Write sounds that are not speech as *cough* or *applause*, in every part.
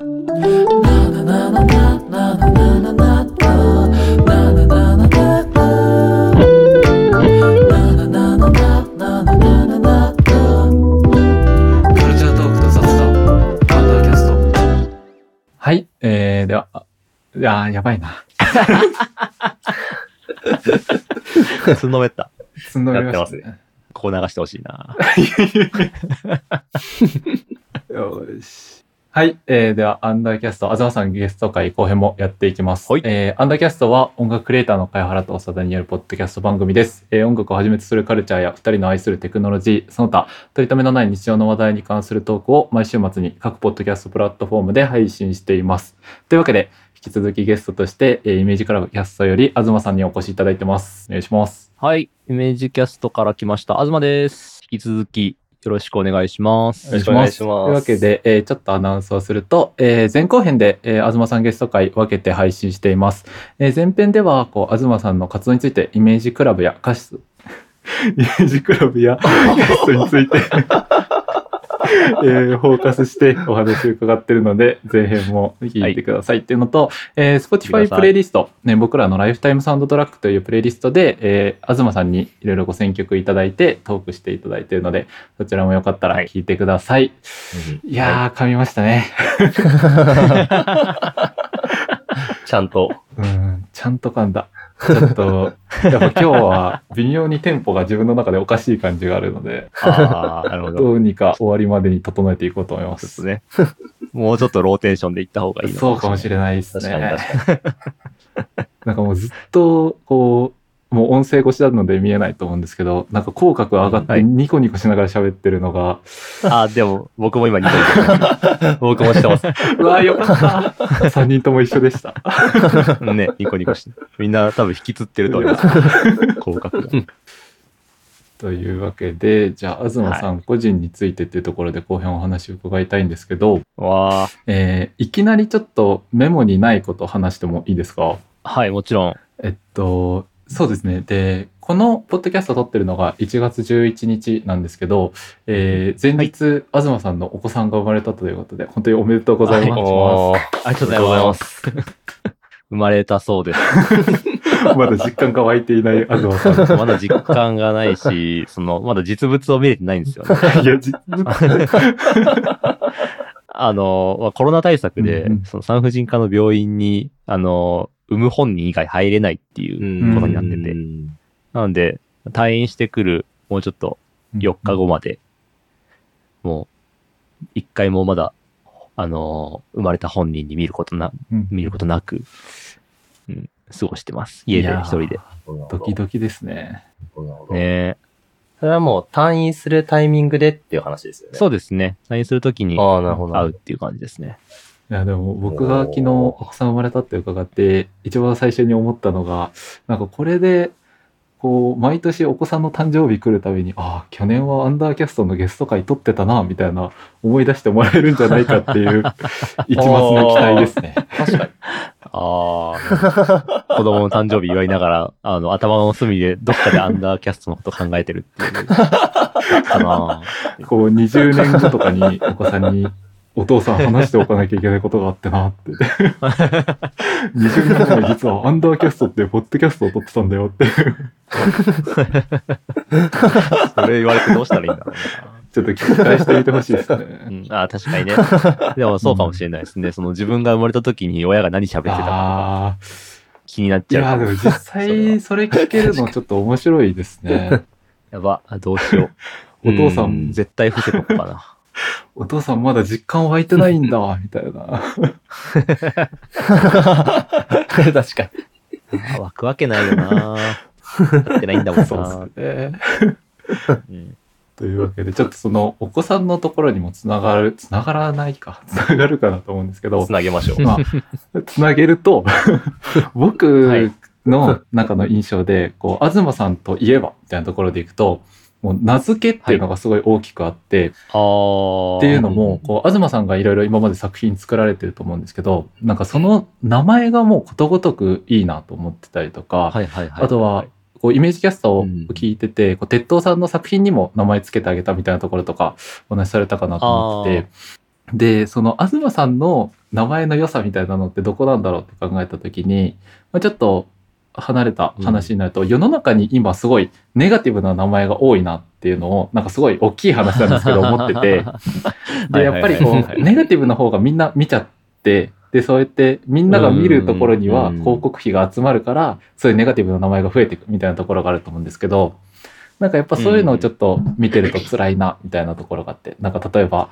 はい、えー、では、あいやーやばいな。つんのめった。つんのめましたやってね。ここ流してほしいな。*laughs* よし。はい。えー、では、アンダーキャスト、東さんゲスト会後編もやっていきます。はいえー、アンダーキャストは音楽クリエイターの貝原と長田によるポッドキャスト番組です。えー、音楽をはじめとするカルチャーや二人の愛するテクノロジー、その他、取り留めのない日常の話題に関するトークを毎週末に各ポッドキャストプラットフォームで配信しています。というわけで、引き続きゲストとして、えー、イメージクラブキャストより東さんにお越しいただいてます。お願いします。はい。イメージキャストから来ました。東です。引き続きよろしくお願いします。よろしくお願いしますというわけで、えーちょっとアナウンスをすると、えー前後編で、えー東さんゲスト会分けて配信しています。えー前編では、こう、東さんの活動について、イメージクラブや歌詞、*laughs* イメージクラブやゲストについて、*laughs* えーフォーカスしてお話を伺ってるので、前編も聞いてくださいっていうのと、えー聞いてく Spotify プレイリスト、ね、僕らのライフタイムサウンドトラックというプレイリストで、えー東さんにいろいろご選曲いただいて、トークしていただいているので、そちらもよかったら聞いてください。い、やー、噛みましたね。*laughs* ちゃんと。うん、ちゃんと噛んだ。ちょっと、やっぱ今日は微妙にテンポが自分の中でおかしい感じがあるので、ああ、なるほど。どうにか終わりまでに整えていこうと思います。とね。もうちょっとローテンションで行った方がいいのそうかもしれないですね。なんかもうずっと、こう、もう音声越しなので見えないと思うんですけど、なんか口角上がってはいニコニコしながら喋ってるのが、ああ、でも僕も今ニコニ僕もしてます。うわーよかった。3人とも一緒でした。コ。ね、ニコニコして。みんな多分引きつってると思います。広角が。というわけで、じゃあ、東さん個人についてっていうところで後編お話を伺いたいんですけど。えーいきなりちょっとメモにないことを話してもいいですか？はい、もちろん。えっと、そうですね。で、このポッドキャスト撮ってるのが1月11日なんですけど、えー前日、東さんのお子さんが生まれたということで、本当におめでとうございます。おーありがとうございます。*laughs* 生まれたそうです。*laughs* まだ実感が湧いていない *laughs* 東さん。まだ実感がないし、その、まだ実物を見れてないんですよね。いや、実あの、まあコロナ対策で、うんうんその産婦人科の病院に、あの、産む本人以外入れないっていうことになってて。なので、退院してくる、もうちょっと4日後まで、もう、一回もまだ、あの、生まれた本人に見ることな、うん見ることなく、うん、過ごしてます。家で一人で。ドキドキですね。ねそれはもう退院するタイミングでっていう話ですよね。そうですね。退院するときに。会うっていう感じですね。いや、でも僕が昨日お子さん生まれたって伺って、一番最初に思ったのが、なんかこれで、こう、毎年お子さんの誕生日来るたびに、ああ、去年はアンダーキャストのゲスト会撮ってたな、みたいな思い出してもらえるんじゃないかっていう、*laughs* 一末の期待ですね。確かに。ああ、子供の誕生日祝いながら、あの、頭の隅でどっかでアンダーキャストのこと考えてるっていう。*laughs* かなこう、20年後とかにお子さんに、お父さん話しておかなきゃいけないことがあってなって。20年前実はアンダーキャストってポッドキャストを撮ってたんだよって。それ言われてどうしたらいいんだろうちょっと期待してみてほしいですね。な。うん、ああ、確かにね。でもそうかもしれないですね。その自分が生まれた時に親が何喋ってたか。気になっいや、ちゃうかも。でも実際それ聞けるのちょっと面白いですね。*laughs* やば、あどうしよう。*laughs* お父さうん絶対伏せとこうかな。*laughs* お父さんまだ実感湧いてないんだ、*laughs* みたいな。*laughs* 確かに。あ湧くわけないよな。やってないんだもんそうな。ですね。うんというわけで、ちょっとそのお子さんのところにもつながる、つながらないか、つながるかなと思うんですけどつ、なげましょう。まあ、つなげると、僕の中の印象で、こう、東さんといえば、みたいなところでいくと、もう名付けっていうのがすごい大きくあって、ああ。っていうのも、こう、東さんがいろいろ今まで作品作られてると思うんですけど、なんかその名前がもうことごとくいいなと思ってたりとか、はいはいはい。あとは、こう、イメージキャストを聞いてて、こう、鉄道さんの作品にも名前つけてあげたみたいなところとか、お話しされたかなと思ってて、で、その、東さんの名前の良さみたいなのってどこなんだろうって考えた時に、まあ、ちょっと離れた話になると、世の中に今すごいネガティブな名前が多いなっていうのをなんかすごい大きい話なんですけど *laughs* 思ってて。でやっぱりこうネガティブな方がみんな見ちゃってでそうやってみんなが見るところには広告費が集まるからそういうネガティブな名前が増えていくみたいなところがあると思うんですけどなんかやっぱそういうのをちょっと見てると辛いなみたいなところがあってなんか例えば。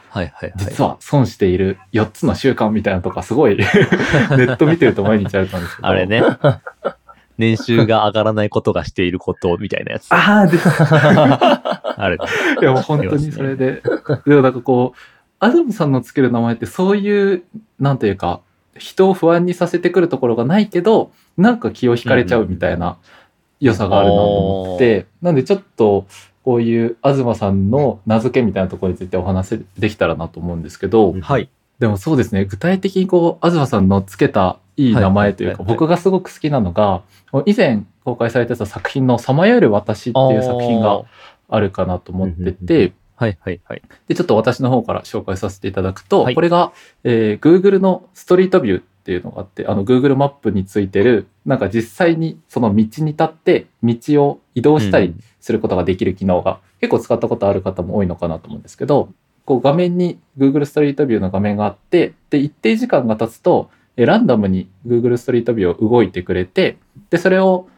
実は損している4つの習慣みたいなのとかすごい *laughs* ネット見てると毎日あると思うんですけど。あれね。年収が上がらないことがしていることみたいなやつ。あ *laughs* あですあれ。いやもう本当にそれで。でもなんかこう、アダムさんのつける名前ってそういう、なんというか、人を不安にさせてくるところがないけど、なんか気を引かれちゃうみたいな良さがあるなと思って、なんでちょっと、こういう東さんの名付けみたいなところについてお話できたらなと思うんですけど、はい。でもそうですね、具体的にこう、東さんのつけたいい名前というか、僕がすごく好きなのが、以前公開されてた作品のさまよえる私っていう作品があるかなと思ってて、はいはいはい。で、ちょっと私の方から紹介させていただくと、はい。これが、えー Google のストリートビューっていうのがあって、あの Google マップについてる、なんか実際にその道に立って道を移動したりすることができる機能が、結構使ったことある方も多いのかなと思うんですけど、こう画面に Google ストリートビューの画面があって、で、一定時間が経つと、えランダムに Google ストリートビューを動いてくれて、で、それを、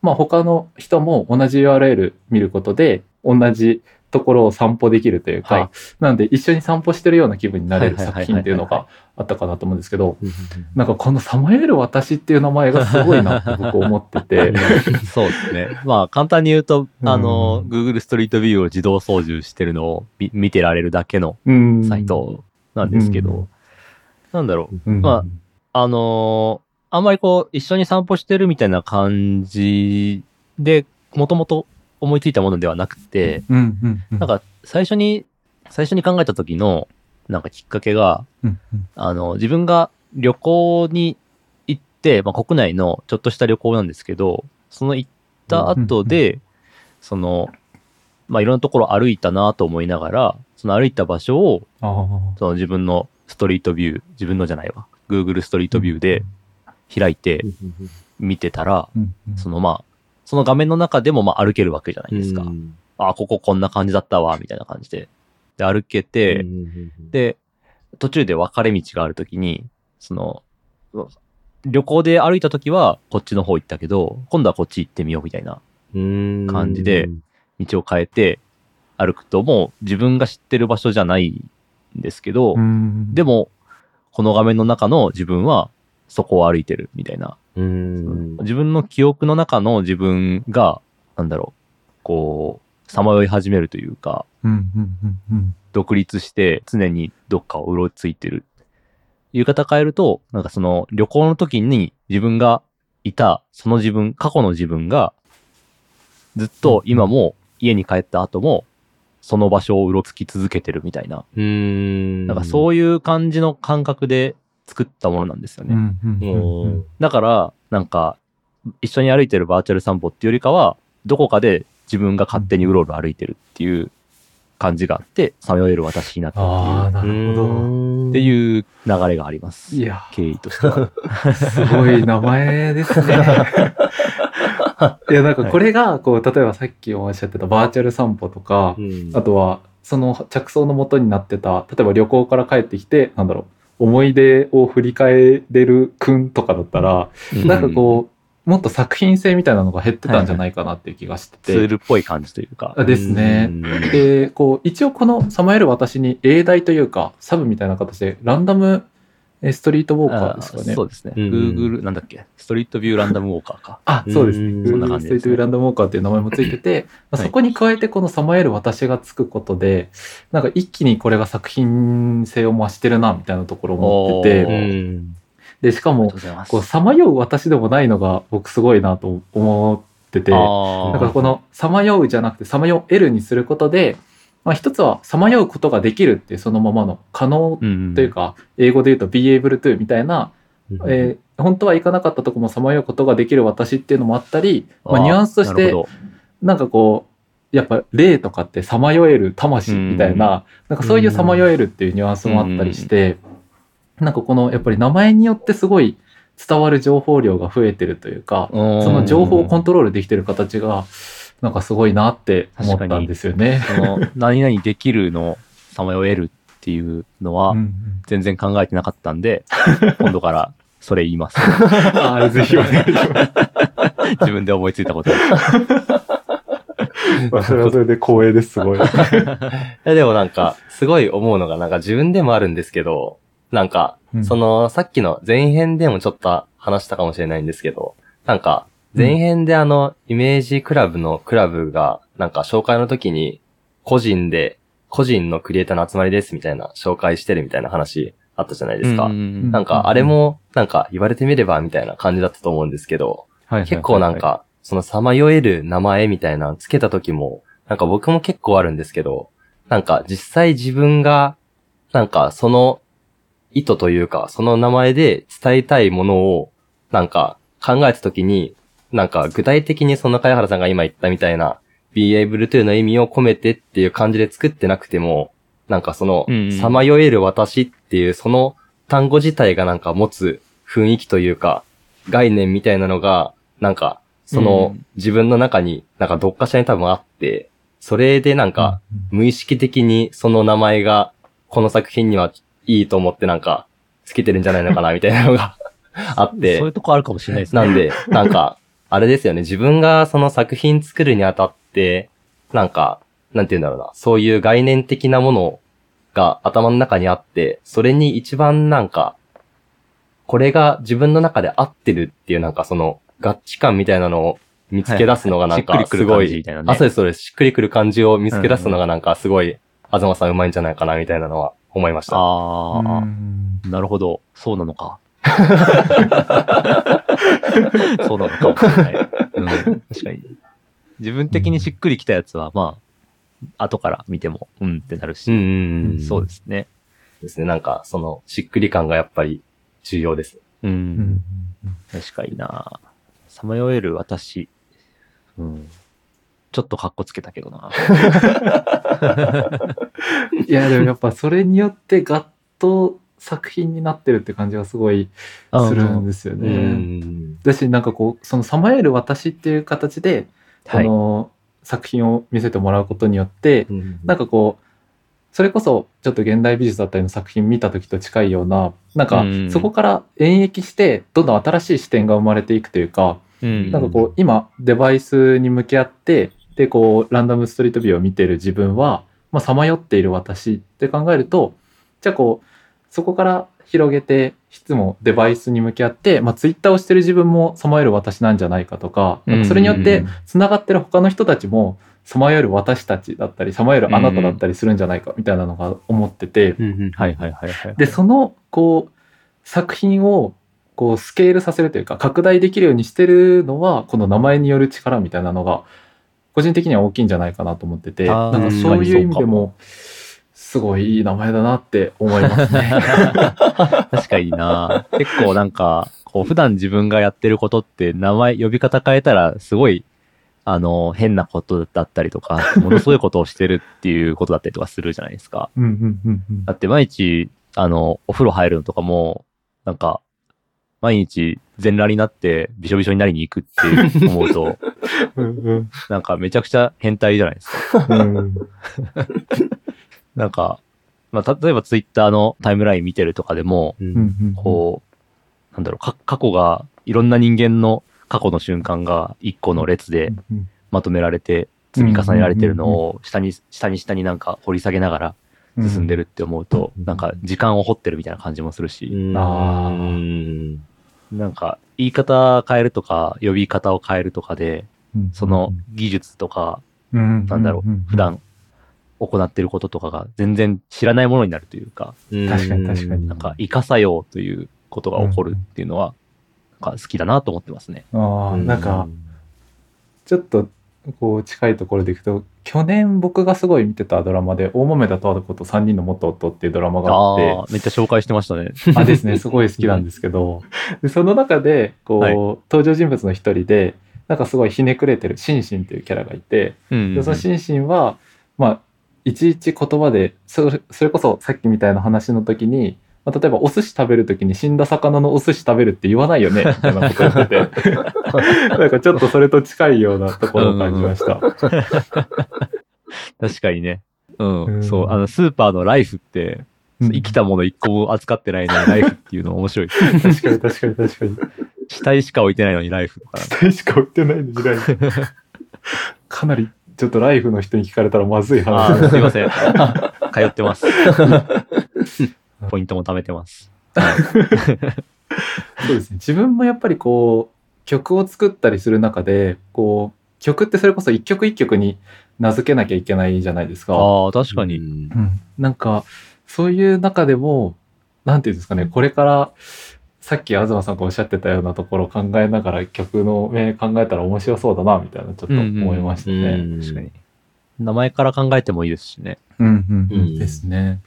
まあ他の人も同じ URL 見ることで、同じところを散歩できるというか、はい。なので一緒に散歩してるような気分になれる作品っていうのがあったかなと思うんですけど、なんかこのさまよえる私っていう名前がすごいなって僕思ってて、*laughs* そうですね。まあ、簡単に言うと、うん。あの、Google ストリートビューを自動操縦してるのを見見てられるだけのうんサイトなんですけど、うん。なんだろう。うん。まあのーあんまりこう、一緒に散歩してるみたいな感じで、もともと思いついたものではなくて、うんうんうん。なんか、最初に、最初に考えた時の、なんかきっかけが、うんうん。あの、自分が旅行に行って、まあ、国内のちょっとした旅行なんですけど、その行った後で、その、まあ、いろんなところ歩いたなと思いながら、その歩いた場所を、その自分のストリートビュー、自分のじゃないわ、Google ストリートビューで開いて見てたら、そのまあ、その画面の中でもまあ歩けるわけじゃないですか。あ、こここんな感じだったわ、みたいな感じで。で、歩けて、で、途中で分かれ道があるときに、その、旅行で歩いたときはこっちの方行ったけど、今度はこっち行ってみようみたいな感じで道を変えて歩くと、もう自分が知ってる場所じゃないんですけど、うんでも、この画面の中の自分はそこを歩いてるみたいな。うん。自分の記憶の中の自分が、なんだろう、こう、さまよい始めるというか、うんうんうんうん独立して常にどっかをうろついてる。言い方変えると、なんかその旅行の時に自分がいた、その自分、過去の自分が、ずっと今も家に帰った後も、その場所をうろつき続けてるみたいな。うん。なんかそういう感じの感覚で作ったものなんですよね。うんだから、なんか、一緒に歩いてるバーチャル散歩っていうよりかは、どこかで自分が勝手にうろうろ歩いてるっていう感じがあって、さまよえる私になったああ、っなるほど。ていう、っていう流れがあります。いや、経緯としては。*laughs* すごい名前ですね。*laughs* *laughs* いや、なんかこれが、こう、例えばさっきおっしゃってたバーチャル散歩とか、うんあとは、その着想のもとになってた、例えば旅行から帰ってきて、なんだろう、思い出を振り返れるくんとかだったら、なんかこう、もっと作品性みたいなのが減ってたんじゃないかなっていう気がしてて。ツールっぽい感じというか。あですね。で、こう、一応このさまよえる私に英題というか、サブみたいな形で、ランダムえストリートウォーカーですかね。そうですね。うん Google、なんだっけ？ストリートビューランダムウォーカーか。あ、そうですね。そんな感じですねストリートビューランダムウォーカーっていう名前もついてて、*laughs* まあはいそこに加えてこのさまよえる私がつくことで、なんか一気にこれが作品性を増してるな、みたいなところを思っておて、ーで、しかも。こう、さまよう私でもないのが僕すごいなと思ってて、あーだからこのさまようじゃなくてさまよえるにすることで、まあ一つはさまようことができるっていうそのままの可能うんというか、英語で言うと be able to みたいな、えー本当は行かなかったとこもさまようことができる私っていうのもあったり、まあ、ニュアンスとしてなんかこうやっぱ霊とかってさまよえる魂みたいな、なんかそういうさまよえるっていうニュアンスもあったりして、なんかこのやっぱり名前によってすごい伝わる情報量が増えてるというか、そその情報をコントロールできてる形が、なんかすごいなって思ったんですよね。その何々できるのさまよえるっていうのはうんうん全然考えてなかったんで、今度からそれ言います。*laughs* ああ、ぜひお願いします。*laughs* 自分で思いついたことです。*laughs* まあそれはそれで光栄です、すごい。でもなんか、すごい思うのが、なんか自分でもあるんですけど、なんか、うんその、さっきの前編でもちょっと話したかもしれないんですけど、なんか、前編であの、イメージクラブのクラブが、なんか紹介の時に、個人で、個人のクリエイターの集まりですみたいな紹介してるみたいな話あったじゃないですか。うんなんか、あれも、なんか言われてみればみたいな感じだったと思うんですけど、結構なん、か、そのさまよえる名前みたいなのつけた時も、なんか僕も結構あるんですけど、なんか実際自分が、なんかその意図というか、その名前で伝えたいものを、なんか考えた時に、なんか具体的にその貝原さんが今言ったみたいな、be able to の意味を込めてっていう感じで作ってなくても、なんかそのさまよえる私っていうその単語自体がなんか持つ雰囲気というか、概念みたいなのが、なんか、その、うん。自分の中に、なんかどっかしらに多分あって、それでなんか、無意識的にその名前が、この作品にはいいと思ってなんか、つけてるんじゃないのかな、みたいなのが *laughs* あって。そういう、とこあるかもしれないですね。なんで、なんか、あれですよね、自分がその作品作るにあたって、なんか、なんて言うんだろうな、そういう概念的なものが頭の中にあって、それに一番なんか、これが自分の中で合ってるっていうなんかその合致感みたいなのを見つけ出すのがなんかはいはいしっくりくるすごい、感じみたいなねあ、そうです、そうです。しっくりくる感じを見つけ出すのがなんかすごい、東さんうまいんじゃないかなみたいなのは思いました。ああ、うんなるほど。そうなのか。*laughs* そうなのかもしれない。うん、確かに。自分的にしっくりきたやつは、まあ、後から見ても、うんってなるし、うん。そうですね。ですね。なんか、その、しっくり感がやっぱり重要です。うん、うん確かにな。さまよえる私、うん。ちょっとカッコつけたけどな。*laughs* いや、でもやっぱそれによってガッと作品になってるって感じがすごいするんですようね。ん。だし、なんかこう、そのさまよえる私っていう形で、こはい。の作品を見せてもらうことによって、なんか、かこう、それこそちょっと現代美術だったりの作品見た時と近いような、なんかうんそこから演繹して、どんどん新しい視点が生まれていくというか、うんなんかこう、今、デバイスに向き合って、で、こう、ランダムストリートビューを見てる自分は、まあ、さまよっている私って考えると、じゃあこう、そこから広げて、質もデバイスに向き合って、まあ、ツイッターをしてる自分もさまよる私なんじゃないかとか、それによってうん、つながってる他の人たちも、さまよる私たちだったり、さまよるあなただったりするんじゃないか、みたいなのが思ってて、はいはいはいはい。で、その、こう、作品を、こう、スケールさせるというか、拡大できるようにしてるのは、この名前による力みたいなのが、個人的には大きいんじゃないかなと思ってて、なんかそういう意味でも、すごいいい名前だなって思いますね。*laughs* 確かにな。結構なんか、こう普段自分がやってることって名前、呼び方変えたらすごい、あの、変なことだったりとか、ものすごいことをしてるっていうことだったりとかするじゃないですか。うんうんうんうんだって毎日、あの、お風呂入るのとかも、なんか、毎日全裸になってびしょびしょになりに行くって思うと、*laughs* うんなんかめちゃくちゃ変態じゃないですか。うんうんなんか、まあ、例えばツイッターのタイムライン見てるとかでも、うん。こう、なんだろう、か過去が、いろんな人間の過去の瞬間が一個の列でうん。まとめられて、積み重ねられてるのを下に、下に下になんか掘り下げながらうん進んでるって思うと、うん。なんか時間を掘ってるみたいな感じもするし、なんか言い方変えるとか、呼び方を変えるとかで、うん。その技術とか、うん。なんだろう、普段行ってることとかが全然知らないものになるというか、確かに確かになんか、イカ作用ということが起こるっていうのは、なんか好きだなと思ってますね。ああ、なんか、ちょっとこう近いところでいくと去年僕がすごい見てたドラマで「大豆田十和子と3人の元夫」っていうドラマがあって、めっちゃ紹介してましたね。あですねすごい好きなんですけどでその中でこう、はい登場人物の一人でなんかすごいひねくれてるシンシンっていうキャラがいてうんでそのシンシンはまあいちいち言葉でそれそれこそさっきみたいな話の時にまあ、例えばお寿司食べるときに死んだ魚のお寿司食べるって言わないよね、みたいなこと言ってて。*laughs* なんかちょっとそれと近いようなところを感じました。確かにね。うん、うん、そう、あの、スーパーのライフって、生きたもの一個も扱ってないのにライフっていうの面白い。確かに確かに確かに。死体しか置いてないのにライフとか。死体しか置いてないのにライフ。かなり、ちょっとライフの人に聞かれたらまずい話。すいません。*laughs* 通ってます。*laughs* ポイントも貯めてます。そうですね。自分もやっぱりこう、曲を作ったりする中で、こう、曲ってそれこそ一曲一曲に名付けなきゃいけないじゃないですか。ああ、確かに。うん。なんか、そういう中でも、なんていうんですかね、これから、さっき東さんがおっしゃってたようなところを考えながら曲の名考えたら面白そうだな、みたいなちょっと思いましたね。うんうん、確かに。名前から考えてもいいですしね。うんうんうん。ですね。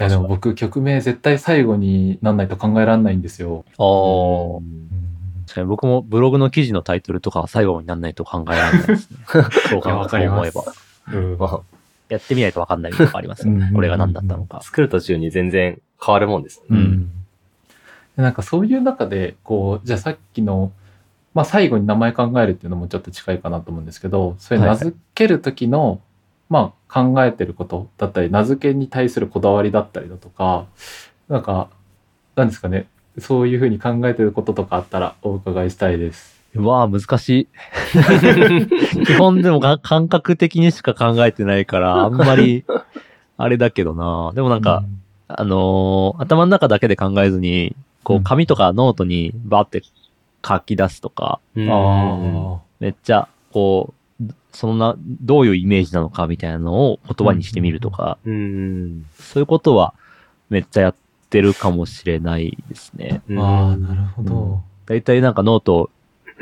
いやでも僕曲名絶対最後になんないと考えられないんですよ。ああ。確かに僕もブログの記事のタイトルとかは最後になんないと考えられないですね。*laughs* そう考思えば。うん、やってみないとわかんないとかありますよね。これが何だったのか。作る途中に全然変わるもんです、ね。うん。なんかそういう中で、こう、じゃあさっきの、まあ最後に名前考えるっていうのもちょっと近いかなと思うんですけど、それ名付ける時のまあ、考えてることだったり、名付けに対するこだわりだったりだとか、なんか、なんですかね、そういうふうに考えてることとかあったらお伺いしたいです。うわあ、難しい。*laughs* 基本でも感覚的にしか考えてないから、あんまり、あれだけどな。でもなんか、うん、あのー、頭の中だけで考えずに、こう、紙とかノートにバーって書き出すとか、うん、めっちゃ、こう、そんな、どういうイメージなのかみたいなのを言葉にしてみるとか、うん、そういうことはめっちゃやってるかもしれないですね。ああ、なるほど。大体なんかノート、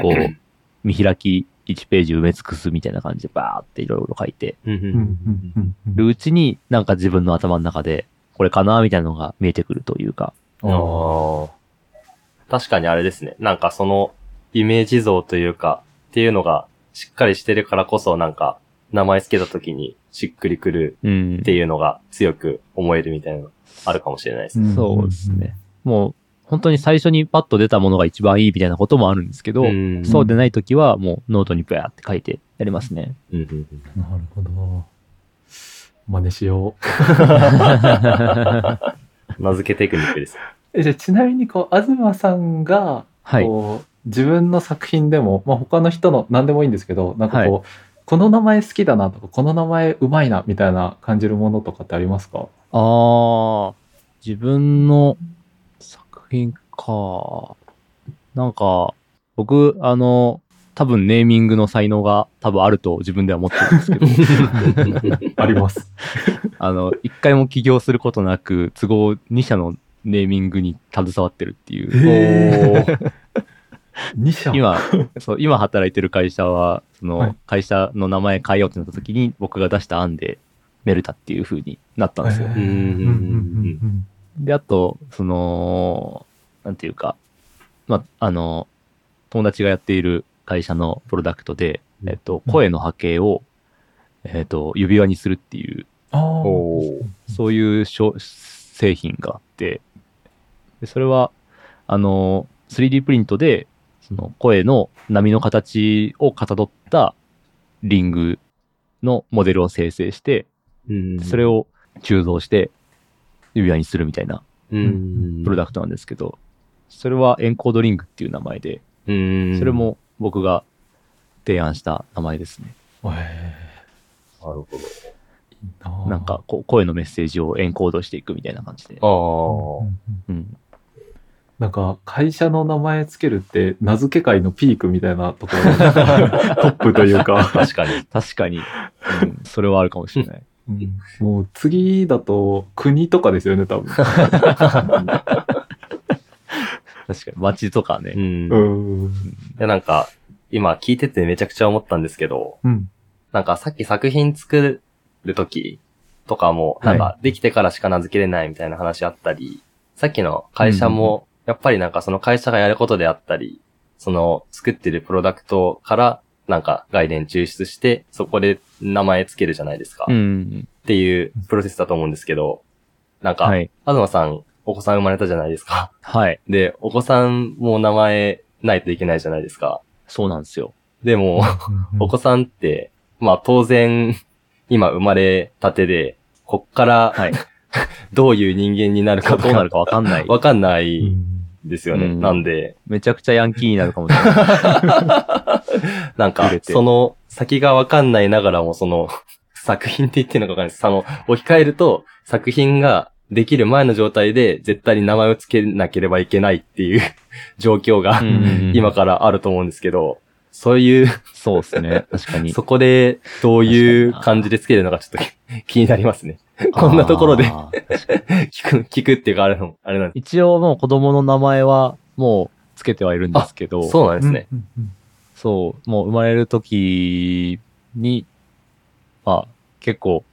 こう、*clears throat* 見開き1ページ埋め尽くすみたいな感じでバーっていろいろ書いて、るうちになんか自分の頭の中で、これかなみたいなのが見えてくるというか。確かにあれですね。なんかそのイメージ像というか、っていうのがしっかりしてるからこそなんか、名前つけた時にしっくりくるっていうのが強く思えるみたいなのあるかもしれないですね。そうですね。もう、本当に最初にパッと出たものが一番いいみたいなこともあるんですけど、そうでない時はもうノートにブヤって書いてやりますね。なるほど。真似しよう。*laughs* 名付けテクニックです。えじゃあちなみにこう、東さんが、こう、自分の作品でも、まあ、他の人の何でもいいんですけどなんかこう、はい、この名前好きだなとかこの名前うまいなみたいな感じるものとかってありますか？ああ自分の作品か。なんか僕あの多分ネーミングの才能が多分あると自分では思ってるんですけど。*laughs* あります。*laughs* あの一回も起業することなく都合2社のネーミングに携わってるっていう。2 *laughs* 社。今、そう、今働いてる会社は、その、会社の名前変えようってなった時に、僕が出した案で、メルタっていう風になったんですよ。で、あと、その、なんていうか、まあ、あの、友達がやっている会社のプロダクトで、えっと、声の波形を、えっと、指輪にするっていう、そういう製品があって、でそれは、あの、3D プリントで、その声の波の形をかたどったリングのモデルを生成して、それを鋳造して指輪にするみたいなプロダクトなんですけど、それはエンコードリングっていう名前で、それも僕が提案した名前ですね。なるほど。なんかこ声のメッセージをエンコードしていくみたいな感じで。ああ。うん。なんか、会社の名前つけるって、名付け界のピークみたいなところ、*laughs* トップというか。確かに。確かに。うん、*laughs* それはあるかもしれない。うん、もう次だと国とかですよね、多分。確かに、街とかね。うん。うん、いや、なんか、今聞いててめちゃくちゃ思ったんですけど、うん、なんかさっき作品作るときとかも、なんかできてからしか名付けれないみたいな話あったり、さっきの会社もやっぱりなんかその会社がやることであったり、その作ってるプロダクトからなんか概念抽出して、そこで名前つけるじゃないですか。うん、っていうプロセスだと思うんですけど、なんか、はい、東さんお子さん生まれたじゃないですか。はい。で、お子さんも名前ないといけないじゃないですか。そうなんですよ。でも、お子さんって、まあ当然、今生まれたてで、こっからはい。*laughs* どういう人間になるかとどうなるかわかんない。わかんないですよね。うんなんで、めちゃくちゃヤンキーになるかもしれない。*laughs* なんかその先がわかんないながらも、その、*laughs* 作品って言ってるのかわかんないです。その、置き換えると、作品ができる前の状態で、絶対に名前を付けなければいけないっていう *laughs* 状況が、うん今からあると思うんですけど、そういう、そうですね。確かに。そこでどういう感じで付けるのかちょっと気 *laughs* になりますね。こんなところで *laughs* 聞く、聞くっていうかあれの、あれなんで一応もう子供の名前はもうつけてはいるんですけど、す。そうなんですね。そう、もう生まれる時に、まあ結構、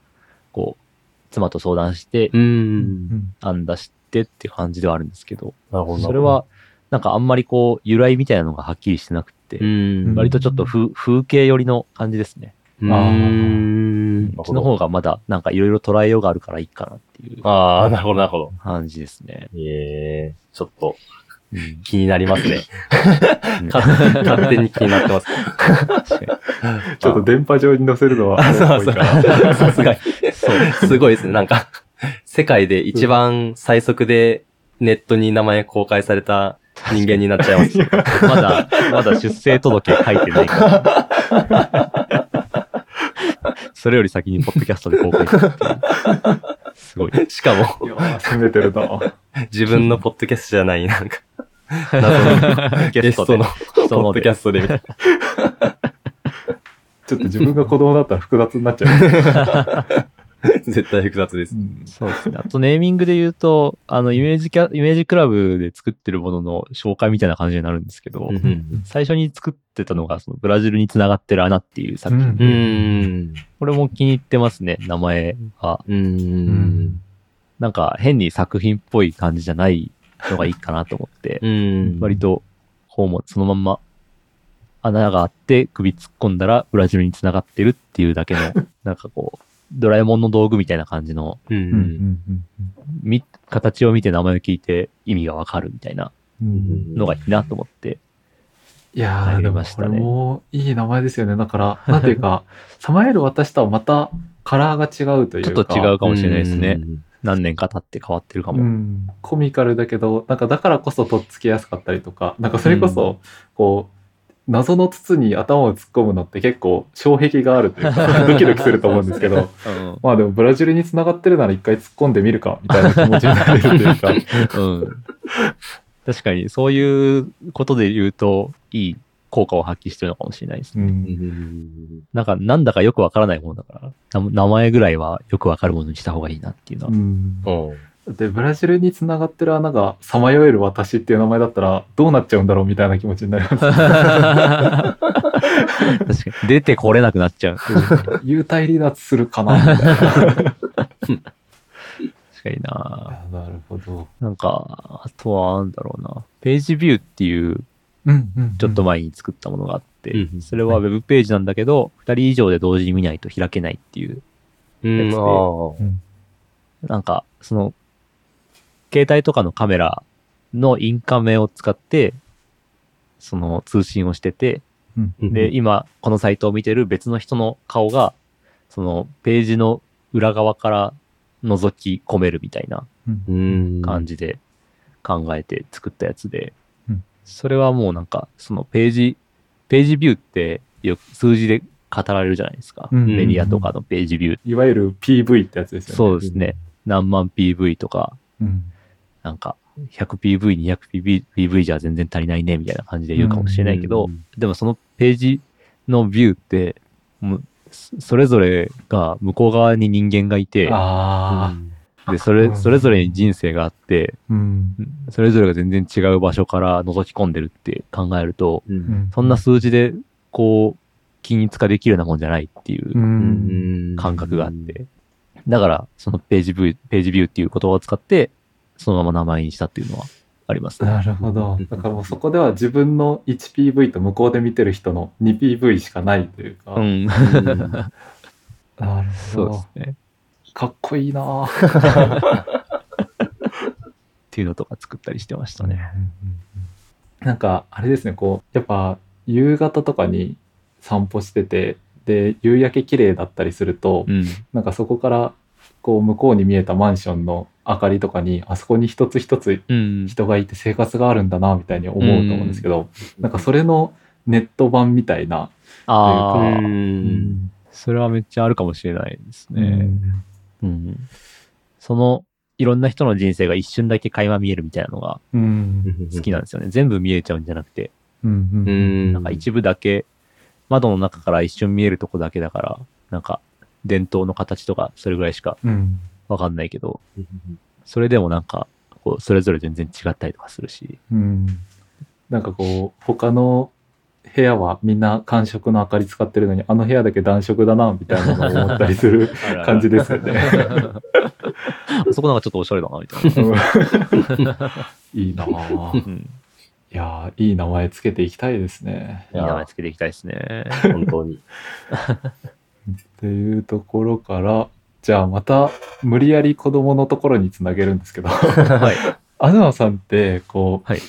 こう、妻と相談してう、ん。案出してっていう感じではあるんですけど、なるほど。それは、なんかあんまりこう、由来みたいなのがはっきりしてなくて、うん。割とちょっと風風景寄りの感じですね。うーん。うちの方がまだなんかいろいろ捉えようがあるからいいかなっていうああ、なるほど、なるほど。感じですね。ええちょっとうん気になりますね。うん勝勝手に気になってます。ちょっと電波上に載せるのは、そうそう。さすがに。そうすごいですね。なんか、世界で一番最速でネットに名前公開された人間になっちゃいます。にまだ、まだ出生届書いてないから。それより先にポッドキャストで公開するっていう。すごい。しかも、攻めてるな。自分のポッドキャストじゃない、なんか、謎のゲストのポッドキャストでみたいちょっと自分が子供だったら複雑になっちゃう。な。*laughs* 絶対複雑です。そうですね。あとネーミングで言うと、あの、イメージキャ、イメージクラブで作ってるものの紹介みたいな感じになるんですけど、最初に作ってたのが、そのブラジルに繋がってる穴っていう作品。うんうーん。これも気に入ってますね、名前が。うーん。なんか変に作品っぽい感じじゃないのがいいかなと思って、うん。割と、こうもそのまんま穴があって首突っ込んだらブラジルに繋がってるっていうだけの、なんかこう、ドラえもんの道具みたいな感じの、う。うん形を見て名前を聞いて意味がわかるみたいなのがいいなと思って。いやー、でもこれましたねもいい名前ですよね。だから、なんていうか、さまよる私とはまたカラーが違うというか。ちょっと違うかもしれないですね。何年か経って変わってるかも。うん、コミカルだけど、なんかだからこそとっつきやすかったりとか、なんかそれこそ、こう、謎の筒に頭を突っ込むのって結構障壁があるというか、*laughs* ドキドキすると思うんですけど、うんまあでもブラジルに繋がってるなら一回突っ込んでみるか、みたいな気持ちになれるというか、うん。確かに、そういうことで言うと、いい効果を発揮してるのかもしれないですね。うんなんか、なんだかよくわからないものだから、な名前ぐらいはよくわかるものにした方がいいなっていうのは。うんうん。で、ブラジルに繋がってる穴が、さまよえる私っていう名前だったら、どうなっちゃうんだろうみたいな気持ちになります。確かに。出てこれなくなっちゃう。確幽体離脱するかなみたいな。かにななるほど。なんか、あとはなんだろうな。ページビューっていう、うんうんちょっと前に作ったものがあって、うんそれはウェブページなんだけど、二人以上で同時に見ないと開けないっていううん。やつであーなんか、その、携帯とかのカメラのインカメを使って、その通信をしてて、うんで、今、このサイトを見てる別の人の顔が、そのページの裏側から覗き込めるみたいなうん。感じで考えて作ったやつでうん、それはもうなんか、そのページ、ページビューってよく数字で語られるじゃないですか。うんメディアとかのページビュー。いわゆる PV ってやつですよね。そうですね。何万 PV とか、うん。なんか、100PV、200PV PV じゃ全然足りないね、みたいな感じで言うかもしれないけど、うんでもそのページのビューって、もうそそれぞれが向こう側に人間がいて、あで、それ、うんそれぞれに人生があって、あ。うん。それぞれが全然違う場所から覗き込んでるって考えると、う。うんんそんな数字で、こう、均一化できるようなもんじゃないっていううん。感覚があって、だから、そのページビュー、ページビューっていう言葉を使って、そのまま名前にしたっていうのはありますね。なるほど。だからもうそこでは自分の 1PV と向こうで見てる人の 2PV しかないというか。うん。なるほどそうです。ね。かっこいいなっていうのとか作ったりしてましたね。なんかあれですねこうやっぱ夕方とかに散歩しててで夕焼け綺麗だったりすると、うん、なんかそこからこう向こうに見えたマンションの明かりとかにあそこに一つ一つ人がいて生活があるんだなみたいに思うと思うんですけど、うん、なんかそれのネット版みたいなああ、うん、それはめっちゃあるかもしれないですね。うん、そのいろんな人の人生が一瞬だけ垣間見えるみたいなのが好きなんですよね。全部見えちゃうんじゃなくて、なんか一部だけ窓の中から一瞬見えるとこだけだから、なんか伝統の形とかそれぐらいしかわかんないけど、うん、それでもなんかこうそれぞれ全然違ったりとかするし、うん、なんかこう他の部屋はみんな寒色の明かり使ってるのにあの部屋だけ暖色だなみたいなのを思ったりする *laughs* 感じですよね。*laughs* そこなんかちょっとおしゃれだなみたいな。*laughs* いいなぁ、うん、いやいい名前つけていきたいですね。いい名前つけていきたいですね。本当に。っていうところからじゃあまた無理やり子供のところにつなげるんですけど、はい、*laughs* 東さんってこう、はい、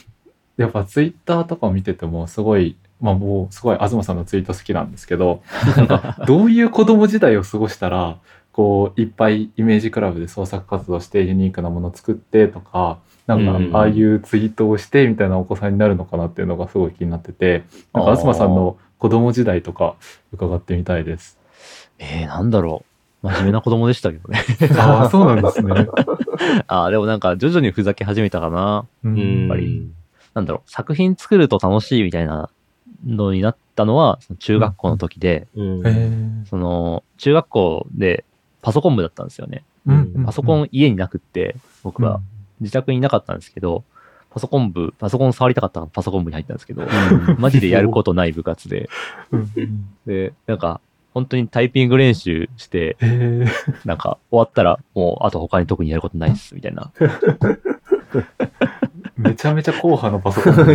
やっぱツイッターとか見ててもすごいまあもうすごい東さんのツイート好きなんですけど *laughs* なんかどういう子供時代を過ごしたらこういっぱいイメージクラブで創作活動してユニークなものを作ってとかなんかああいうツイートをしてみたいなお子さんになるのかなっていうのがすごい気になっててなんか東さんの子供時代とか伺ってみたいです。えー、なんだろう。真面目な子供でしたけどね。*laughs* ああ、そうなんですね。*laughs* ああ、でもなんか徐々にふざけ始めたかな。うん。やっぱり、なんだろう、作品作ると楽しいみたいなのになったのは、その中学校の時で、うん、その、中学校でパソコン部だったんですよね。うん、パソコン家になくって、僕は。自宅にいなかったんですけど、パソコン部、パソコン触りたかったからパソコン部に入ったんですけど、マジでやることない部活で。で、なんか、本当にタイピング練習して、なんか終わったらもうあと他に特にやることないっすみたいな。*laughs* めちゃめちゃ硬派のパソコン *laughs* 硬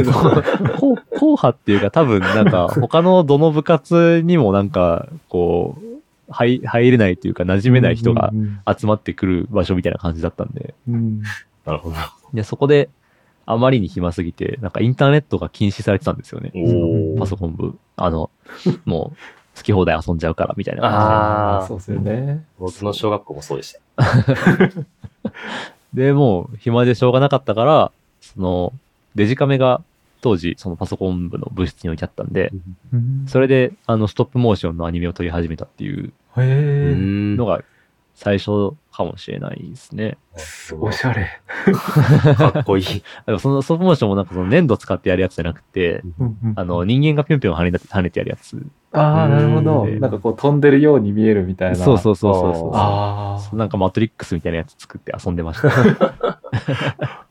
派っていうか多分なんか他のどの部活にもなんかこう入入れないというか馴染めない人が集まってくる場所みたいな感じだったんで。うん、なるほど。で、そこであまりに暇すぎて、なんかインターネットが禁止されてたんですよね。パソコン部。あの、もう好き放題遊んじゃうからみたいな感じで。ああ、そうですよね。僕の小学校もそうでした。*laughs* で、もう暇でしょうがなかったから、その、デジカメが当時、そのパソコン部の部室に置いてあったんで、それで、あの、ストップモーションのアニメを撮り始めたっていうのが最初かもしれないですね。おしゃれ。かっこいい。*laughs* でもそのストップモーションもなんかその粘土使ってやるやつじゃなくて、あの、人間がぴょんぴょん跳ね跳ねてやるやつ。ああ、なるほど。なんかこう飛んでるように見えるみたいな。そうそうそうそうそう。ああ。なんかマトリックスみたいなやつ作って遊んでました。*laughs*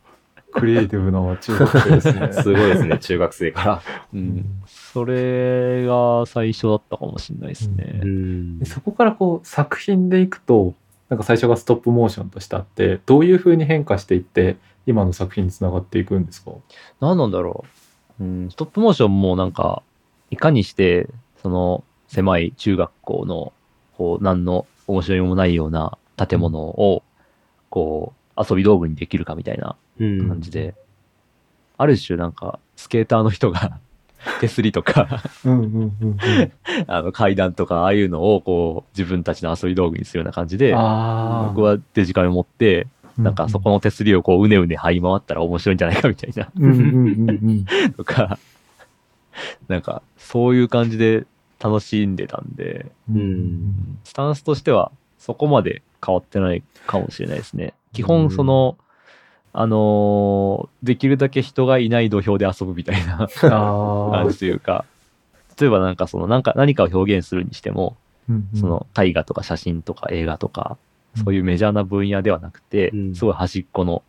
クリエイティブな中学生ですね。*laughs* すごいですね、中学生から。うん。それが最初だったかもしれないですね。うん、そこからこう作品でいくと、なんか最初がストップモーションとしてあって、どういう風に変化していって、今の作品につながっていくんですか？何なんだろう。うん、ストップモーションもなんか、いかにして、その狭い中学校の、こう、何の面白いもないような建物を、こう、遊び道具にできるかみたいな感じで、うん、ある種なんか、スケーターの人が手すりとか。あの階段とか、ああいうのをこう自分たちの遊び道具にするような感じで、僕はデジカメ持って、なんかそこの手すりをこううねうね這い回ったら面白いんじゃないかみたいな。*laughs* とか、なんかそういう感じで楽しんでたんで、うん、スタンスとしてはそこまで変わってないかもしれないですね。基本その、うんあのー、できるだけ人がいない土俵で遊ぶみたいな *laughs* 感じというか、例えばなんかその、なんか何かを表現するにしても、うんうん、その絵画とか写真とか映画とか、そういうメジャーな分野ではなくて、うん、すごい端っこの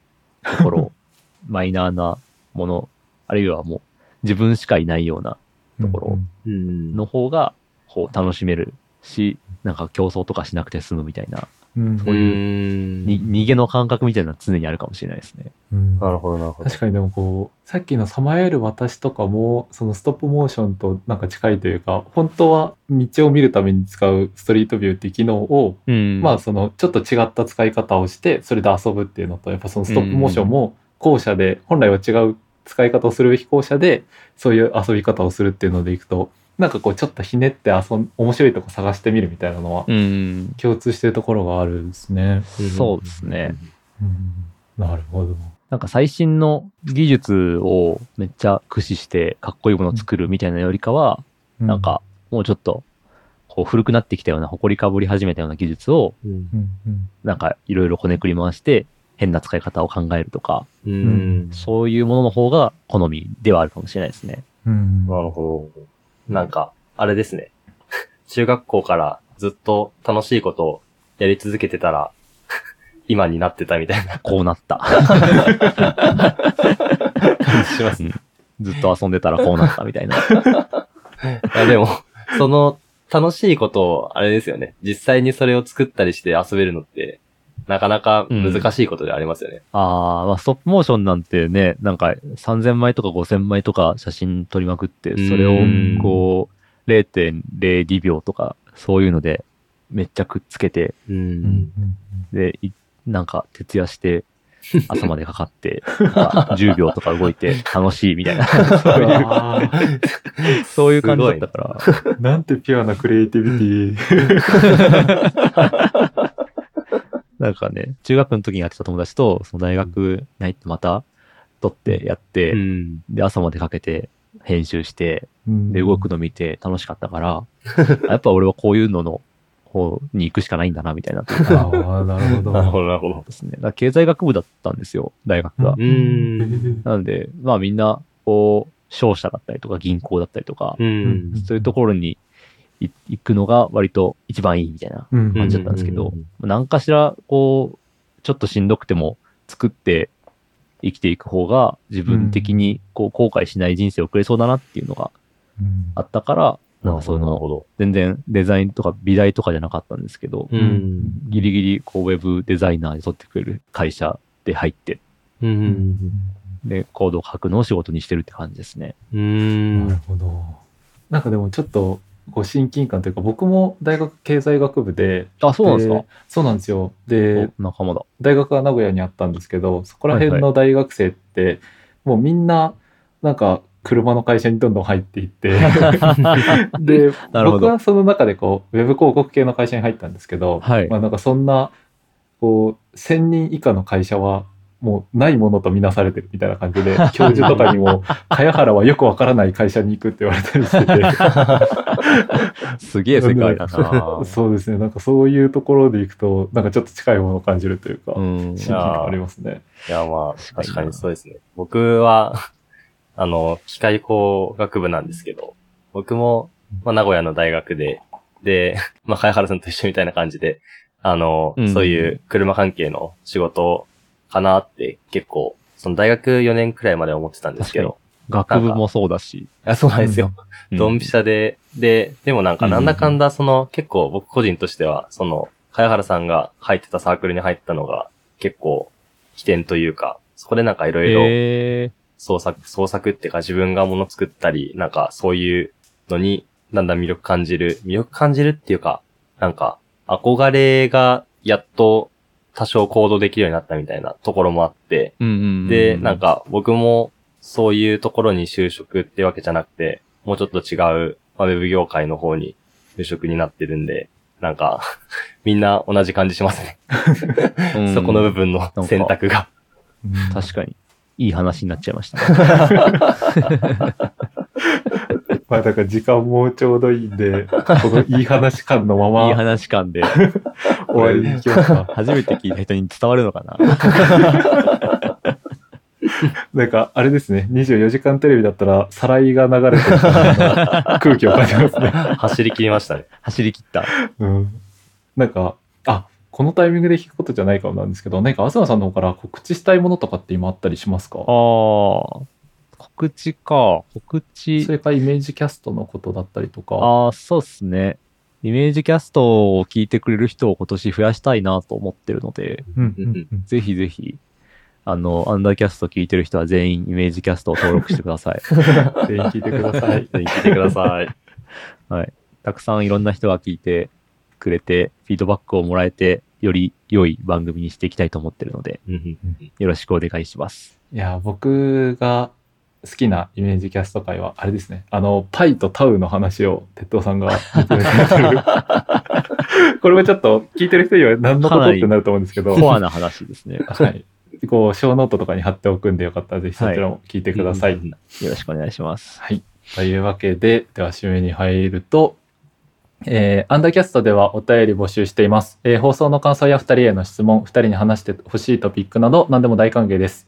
ところ、*laughs* マイナーなもの、あるいはもう自分しかいないようなところの方が、こう楽しめるし、なんか競争とかしなくて済むみたいなそういうに逃げの感覚みたいなのは常にあるかもしれないですね。うん、なるほどなるほど。確かにでもこうさっきの「さまよえる私」とかもそのストップモーションとなんか近いというか本当は道を見るために使うストリートビューっていう機能を、うん、まあそのちょっと違った使い方をしてそれで遊ぶっていうのとやっぱそのストップモーションも校舎で、本来は違う使い方をするべき校舎で、そういう遊び方をするっていうのでいくと、なんかこうちょっとひねって遊ん面白いとこ探してみるみたいなのは共通してるところがあるんですね。うん、そうですね、うん、なるほど。なんか最新の技術をめっちゃ駆使してかっこいいものを作るみたいなよりかは、うん、なんかもうちょっとこう古くなってきたような埃かぶり始めたような技術を、なんかいろいろこねくり回して変な使い方を考えるとか、うん、そういうものの方が好みではあるかもしれないですね。うん、なるほど。なんか、あれですね。*laughs* 中学校からずっと楽しいことをやり続けてたら、*laughs* 今になってたみたいな。こうなった。感じします、ね、ずっと遊んでたらこうなったみたいな。*laughs* いやでも、その楽しいことを、あれですよね。実際にそれを作ったりして遊べるのって、なかなか難しいことでありますよね。うん、ああ、まあ、ストップモーションなんてね、なんか3000枚とか5000枚とか写真撮りまくって、それをこう、0.02秒とか、そういうので、めっちゃくっつけて、で、なんか徹夜して、朝までかかって、10秒とか動いて楽しいみたいな、そういう、*laughs* そういう感じだったから。なんてピュアなクリエイティビティ。*laughs* なんかね、中学の時にやってた友達と、その大学に入ってまた撮ってやって、うん、で、朝までかけて編集して、で、動くの見て楽しかったから、*laughs* やっぱ俺はこういうのの方に行くしかないんだな、みたいな。ああ、なるほど。なるほど、なるほど。ですね。だ経済学部だったんですよ、大学が。なので、まあみんな、こう、商社だったりとか銀行だったりとか、そういうところに行くのが割と一番いいみたいな感じだったんですけど、何かしら、こう、ちょっとしんどくても作って生きていく方が自分的にこう後悔しない人生を送れそうだなっていうのがあったから、なんかその、全然デザインとか美大とかじゃなかったんですけど、ギリギリこうウェブデザイナーで取ってくれる会社で入って、で、コードを書くのを仕事にしてるって感じですね。うん。なるほど。なんかでもちょっとこう親近感というか僕も大学経済学部であそうなんですか？そうなんですよ。で仲間だ。大学は名古屋にあったんですけどそこら辺の大学生って、はいはい、もうみんななんか車の会社にどんどん入っていって。*laughs* で僕はその中でこうウェブ広告系の会社に入ったんですけど、はい、まあなんかそんなこう1000人以下の会社はもうないものとみなされてるみたいな感じで、*laughs* 教授とかにも、茅原はよくわからない会社に行くって言われたりしてて。*laughs* すげえ世界だなそうですね。なんかそういうところで行くと、なんかちょっと近いものを感じるというか、うん、親近感ありますね。いや、まあ、確かにそうですね。僕は、*laughs* あの、機械工学部なんですけど、僕も、まあ、名古屋の大学で、で、まあ、茅原さんと一緒みたいな感じで、あの、うん、そういう車関係の仕事をかなって結構、その大学4年くらいまで思ってたんですけど。学部もそうだし。あそうなんですよ。ドンピシャで、で、でもなんかなんだかんだその、結構僕個人としては、その、茅原さんが入ってたサークルに入ったのが結構起点というか、そこでなんかいろいろ創作、創作っていうか自分がもの作ったり、なんかそういうのにだんだん魅力感じる、魅力感じるっていうか、なんか憧れがやっと多少行動できるようになったみたいなところもあって、で、なんか僕もそういうところに就職ってわけじゃなくて、もうちょっと違う、まあ、ウェブ業界の方に就職になってるんで、なんか *laughs* みんな同じ感じしますね。そこの部分の選択が。確かに。いい話になっちゃいました、*laughs* まあだから時間もちょうどいいんで、このいい話感のまま。*laughs* いい話感で *laughs* 終わりに行きますか。*laughs* 初めて聞いた人に伝わるのかな？なんか、あれですね。24時間テレビだったら、さらいが流れてる空気を感じますね。走り切りましたね。走り切った。うん。なんか、あ、このタイミングで聞くことじゃないかもなんですけど、何か東さんの方から告知したいものとかって今あったりしますか？ああ。告知か。告知。それかイメージキャストのことだったりとか。ああ、そうっすね。イメージキャストを聞いてくれる人を今年増やしたいなと思ってるので、ぜひぜひ、あの、アンダーキャスト聞いてる人は全員イメージキャストを登録してください。*laughs* 全員聞いてください。全員聞いてください。*laughs* はい。たくさんいろんな人が聞いてくれて、フィードバックをもらえて、より良い番組にしていきたいと思ってるので、よろしくお願いします。いや、僕が好きなイメージキャスト会は、あれですね。あの、パイとタウの話を、鉄道さんが *laughs* これもちょっと聞いてる人には何のことってなると思うんですけど。コアな話ですね。はい。こう、ショーノートとかに貼っておくんでよかったら、ぜひそちらも聞いてください。はい、よろしくお願いします。はい。というわけで、では締めに入ると、えー、アンダーキャストではお便り募集しています。えー、放送の感想や2人への質問、2人に話してほしいトピックなど何でも大歓迎です。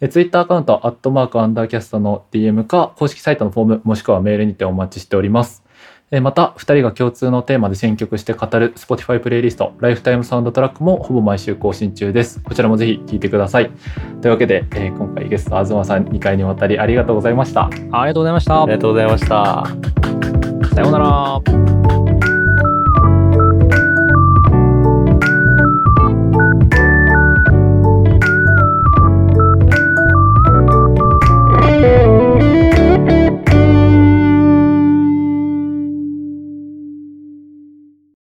えー、ツイッターアカウント、アットマークアンダーキャストの DM か、公式サイトのフォーム、もしくはメールにてお待ちしております。えー、また、2人が共通のテーマで選曲して語る Spotify プレイリスト、ライフタイムサウンドトラックもほぼ毎週更新中です。こちらもぜひ聴いてください。というわけで、えー、今回ゲスト、東さん2回にわたりありがとうございました。ありがとうございました。ありがとうございました。さようなら。